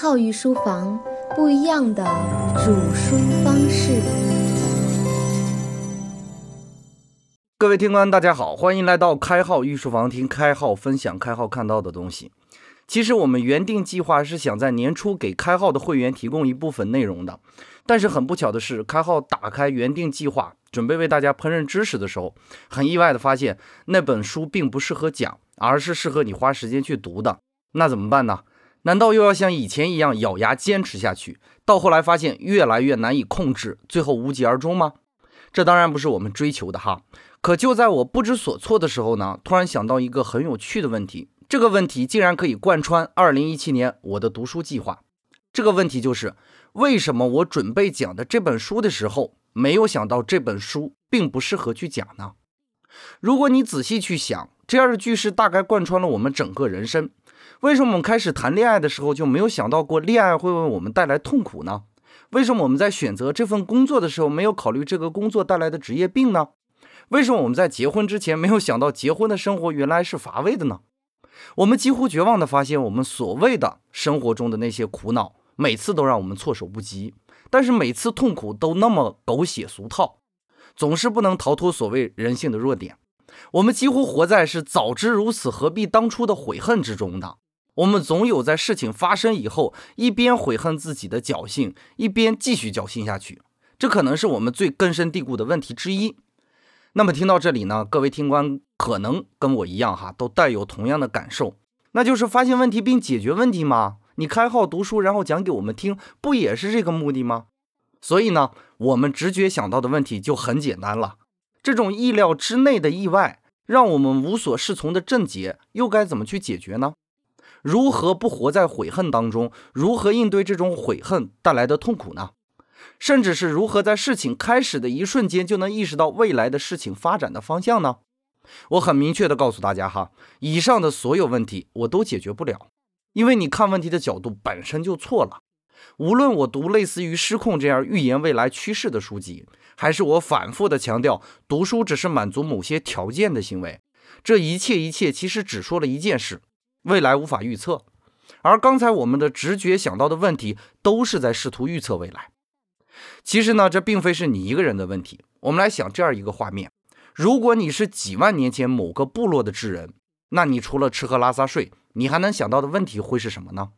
号御书房，不一样的煮书方式。各位听官，大家好，欢迎来到开号御书房，听开号分享开号看到的东西。其实我们原定计划是想在年初给开号的会员提供一部分内容的，但是很不巧的是，开号打开原定计划，准备为大家烹饪知识的时候，很意外的发现那本书并不适合讲，而是适合你花时间去读的。那怎么办呢？难道又要像以前一样咬牙坚持下去？到后来发现越来越难以控制，最后无疾而终吗？这当然不是我们追求的哈。可就在我不知所措的时候呢，突然想到一个很有趣的问题。这个问题竟然可以贯穿2017年我的读书计划。这个问题就是：为什么我准备讲的这本书的时候，没有想到这本书并不适合去讲呢？如果你仔细去想，这样的句式大概贯穿了我们整个人生。为什么我们开始谈恋爱的时候就没有想到过恋爱会为我们带来痛苦呢？为什么我们在选择这份工作的时候没有考虑这个工作带来的职业病呢？为什么我们在结婚之前没有想到结婚的生活原来是乏味的呢？我们几乎绝望地发现，我们所谓的生活中的那些苦恼，每次都让我们措手不及，但是每次痛苦都那么狗血俗套，总是不能逃脱所谓人性的弱点。我们几乎活在是早知如此何必当初的悔恨之中呢。我们总有在事情发生以后，一边悔恨自己的侥幸，一边继续侥幸下去。这可能是我们最根深蒂固的问题之一。那么听到这里呢，各位听官可能跟我一样哈，都带有同样的感受，那就是发现问题并解决问题吗？你开号读书，然后讲给我们听，不也是这个目的吗？所以呢，我们直觉想到的问题就很简单了。这种意料之内的意外，让我们无所适从的症结，又该怎么去解决呢？如何不活在悔恨当中？如何应对这种悔恨带来的痛苦呢？甚至是如何在事情开始的一瞬间就能意识到未来的事情发展的方向呢？我很明确的告诉大家哈，以上的所有问题我都解决不了，因为你看问题的角度本身就错了。无论我读类似于《失控》这样预言未来趋势的书籍，还是我反复的强调读书只是满足某些条件的行为，这一切一切其实只说了一件事。未来无法预测，而刚才我们的直觉想到的问题，都是在试图预测未来。其实呢，这并非是你一个人的问题。我们来想这样一个画面：如果你是几万年前某个部落的智人，那你除了吃喝拉撒睡，你还能想到的问题会是什么呢？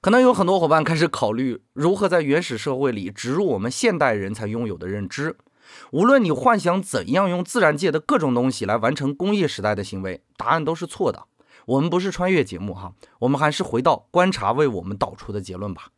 可能有很多伙伴开始考虑如何在原始社会里植入我们现代人才拥有的认知。无论你幻想怎样用自然界的各种东西来完成工业时代的行为，答案都是错的。我们不是穿越节目哈，我们还是回到观察为我们导出的结论吧。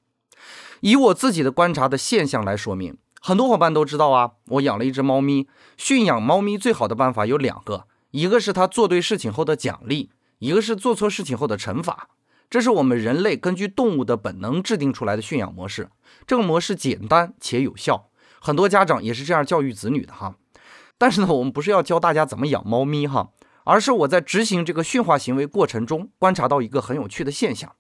以我自己的观察的现象来说明，很多伙伴都知道啊，我养了一只猫咪。驯养猫咪最好的办法有两个，一个是它做对事情后的奖励，一个是做错事情后的惩罚。这是我们人类根据动物的本能制定出来的驯养模式。这个模式简单且有效，很多家长也是这样教育子女的哈。但是呢，我们不是要教大家怎么养猫咪哈。而是我在执行这个驯化行为过程中，观察到一个很有趣的现象。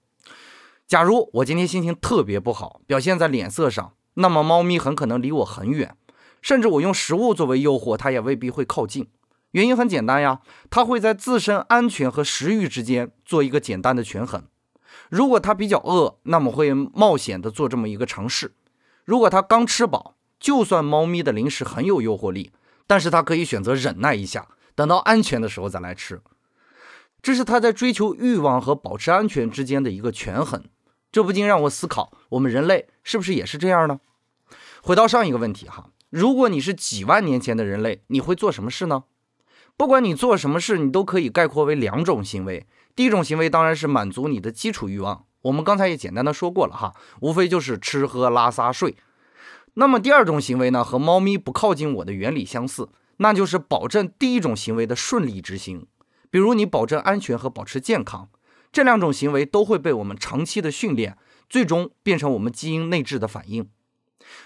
假如我今天心情特别不好，表现在脸色上，那么猫咪很可能离我很远，甚至我用食物作为诱惑，它也未必会靠近。原因很简单呀，它会在自身安全和食欲之间做一个简单的权衡。如果它比较饿，那么会冒险的做这么一个尝试；如果它刚吃饱，就算猫咪的零食很有诱惑力，但是它可以选择忍耐一下。等到安全的时候再来吃，这是他在追求欲望和保持安全之间的一个权衡。这不禁让我思考，我们人类是不是也是这样呢？回到上一个问题哈，如果你是几万年前的人类，你会做什么事呢？不管你做什么事，你都可以概括为两种行为。第一种行为当然是满足你的基础欲望，我们刚才也简单的说过了哈，无非就是吃喝拉撒睡。那么第二种行为呢，和猫咪不靠近我的原理相似。那就是保证第一种行为的顺利执行，比如你保证安全和保持健康，这两种行为都会被我们长期的训练，最终变成我们基因内置的反应。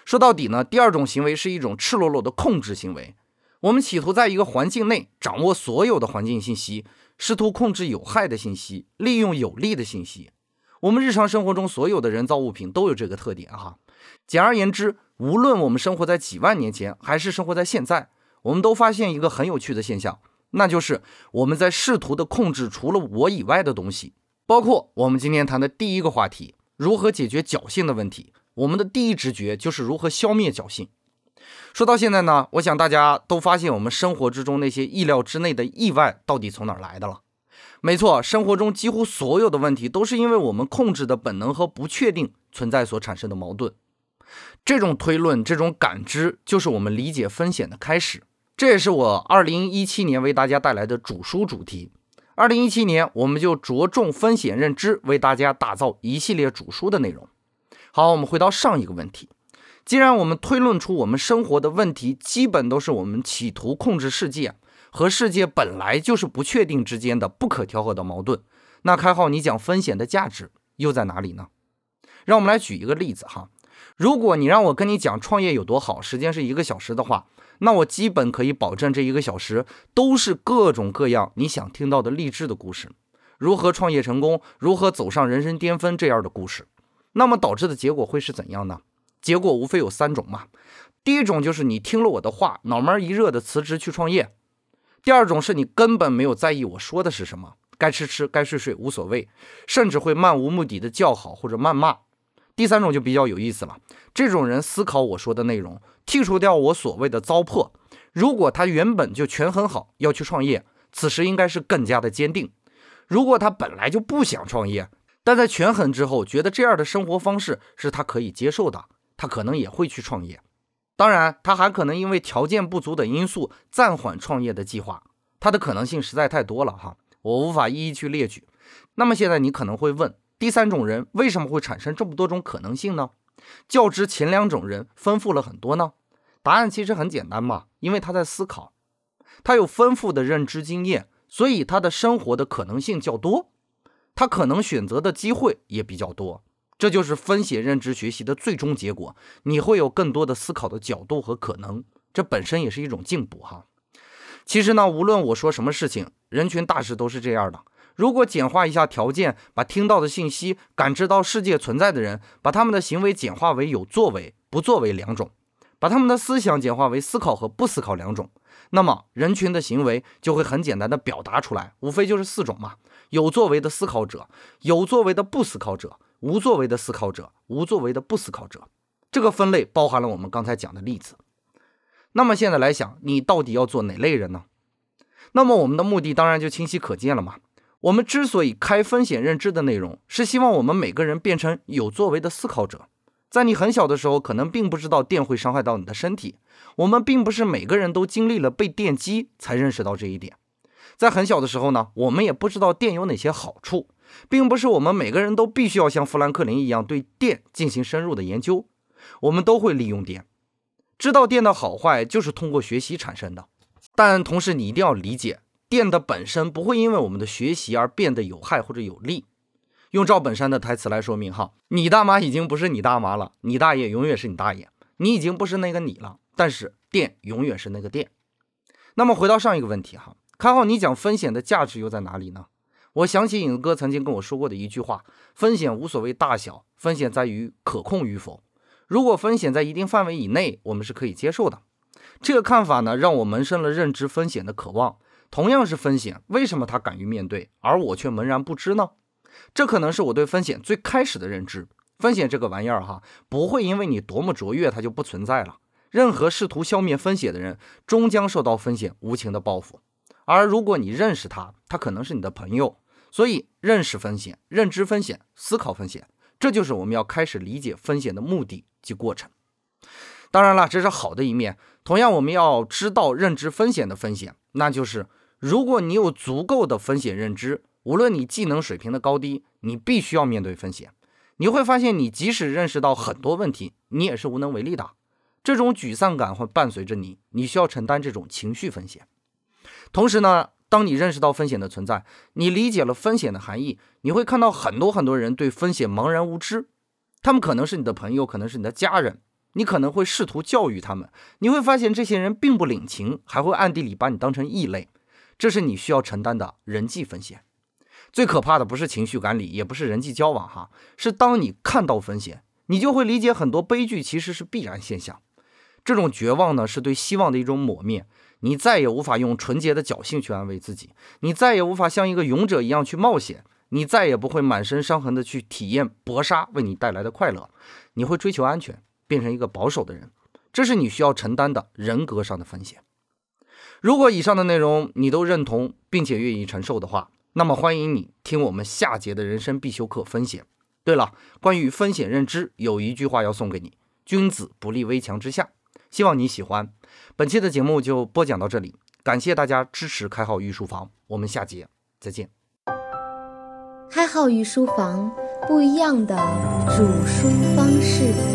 说到底呢，第二种行为是一种赤裸裸的控制行为，我们企图在一个环境内掌握所有的环境信息，试图控制有害的信息，利用有利的信息。我们日常生活中所有的人造物品都有这个特点哈。简而言之，无论我们生活在几万年前，还是生活在现在。我们都发现一个很有趣的现象，那就是我们在试图的控制除了我以外的东西，包括我们今天谈的第一个话题如何解决侥幸的问题，我们的第一直觉就是如何消灭侥幸。说到现在呢，我想大家都发现我们生活之中那些意料之内的意外到底从哪儿来的了？没错，生活中几乎所有的问题都是因为我们控制的本能和不确定存在所产生的矛盾。这种推论、这种感知，就是我们理解风险的开始。这也是我二零一七年为大家带来的主书主题。二零一七年，我们就着重风险认知，为大家打造一系列主书的内容。好，我们回到上一个问题。既然我们推论出我们生活的问题基本都是我们企图控制世界和世界本来就是不确定之间的不可调和的矛盾，那开号你讲风险的价值又在哪里呢？让我们来举一个例子哈。如果你让我跟你讲创业有多好，时间是一个小时的话，那我基本可以保证这一个小时都是各种各样你想听到的励志的故事，如何创业成功，如何走上人生巅峰这样的故事。那么导致的结果会是怎样呢？结果无非有三种嘛。第一种就是你听了我的话，脑门一热的辞职去创业；第二种是你根本没有在意我说的是什么，该吃吃，该睡睡无所谓，甚至会漫无目的的叫好或者谩骂。第三种就比较有意思了，这种人思考我说的内容，剔除掉我所谓的糟粕。如果他原本就权衡好要去创业，此时应该是更加的坚定；如果他本来就不想创业，但在权衡之后觉得这样的生活方式是他可以接受的，他可能也会去创业。当然，他还可能因为条件不足等因素暂缓创业的计划，他的可能性实在太多了哈，我无法一一去列举。那么现在你可能会问。第三种人为什么会产生这么多种可能性呢？较之前两种人丰富了很多呢？答案其实很简单嘛，因为他在思考，他有丰富的认知经验，所以他的生活的可能性较多，他可能选择的机会也比较多。这就是风险认知学习的最终结果，你会有更多的思考的角度和可能，这本身也是一种进步哈。其实呢，无论我说什么事情，人群大势都是这样的。如果简化一下条件，把听到的信息、感知到世界存在的人，把他们的行为简化为有作为、不作为两种，把他们的思想简化为思考和不思考两种，那么人群的行为就会很简单的表达出来，无非就是四种嘛：有作为的思考者，有作为的不思考者，无作为的思考者，无作为的不思考者。这个分类包含了我们刚才讲的例子。那么现在来想，你到底要做哪类人呢？那么我们的目的当然就清晰可见了嘛。我们之所以开风险认知的内容，是希望我们每个人变成有作为的思考者。在你很小的时候，可能并不知道电会伤害到你的身体。我们并不是每个人都经历了被电击才认识到这一点。在很小的时候呢，我们也不知道电有哪些好处，并不是我们每个人都必须要像富兰克林一样对电进行深入的研究。我们都会利用电，知道电的好坏就是通过学习产生的。但同时，你一定要理解。电的本身不会因为我们的学习而变得有害或者有利。用赵本山的台词来说明哈，你大妈已经不是你大妈了，你大爷永远是你大爷，你已经不是那个你了。但是电永远是那个电。那么回到上一个问题哈，看好你讲风险的价值又在哪里呢？我想起影子哥曾经跟我说过的一句话：风险无所谓大小，风险在于可控与否。如果风险在一定范围以内，我们是可以接受的。这个看法呢，让我萌生了认知风险的渴望。同样是风险，为什么他敢于面对，而我却茫然不知呢？这可能是我对风险最开始的认知。风险这个玩意儿，哈，不会因为你多么卓越，它就不存在了。任何试图消灭风险的人，终将受到风险无情的报复。而如果你认识他，他可能是你的朋友。所以，认识风险、认知风险、思考风险，这就是我们要开始理解风险的目的及过程。当然了，这是好的一面。同样，我们要知道认知风险的风险，那就是。如果你有足够的风险认知，无论你技能水平的高低，你必须要面对风险。你会发现，你即使认识到很多问题，你也是无能为力的。这种沮丧感会伴随着你，你需要承担这种情绪风险。同时呢，当你认识到风险的存在，你理解了风险的含义，你会看到很多很多人对风险茫然无知。他们可能是你的朋友，可能是你的家人，你可能会试图教育他们。你会发现，这些人并不领情，还会暗地里把你当成异类。这是你需要承担的人际风险。最可怕的不是情绪管理，也不是人际交往，哈，是当你看到风险，你就会理解很多悲剧其实是必然现象。这种绝望呢，是对希望的一种抹灭。你再也无法用纯洁的侥幸去安慰自己，你再也无法像一个勇者一样去冒险，你再也不会满身伤痕的去体验搏杀为你带来的快乐，你会追求安全，变成一个保守的人，这是你需要承担的人格上的风险。如果以上的内容你都认同并且愿意承受的话，那么欢迎你听我们下节的人生必修课风险。对了，关于风险认知，有一句话要送给你：君子不立危墙之下。希望你喜欢。本期的节目就播讲到这里，感谢大家支持开号御书房，我们下节再见。开号御书房，不一样的煮书方式。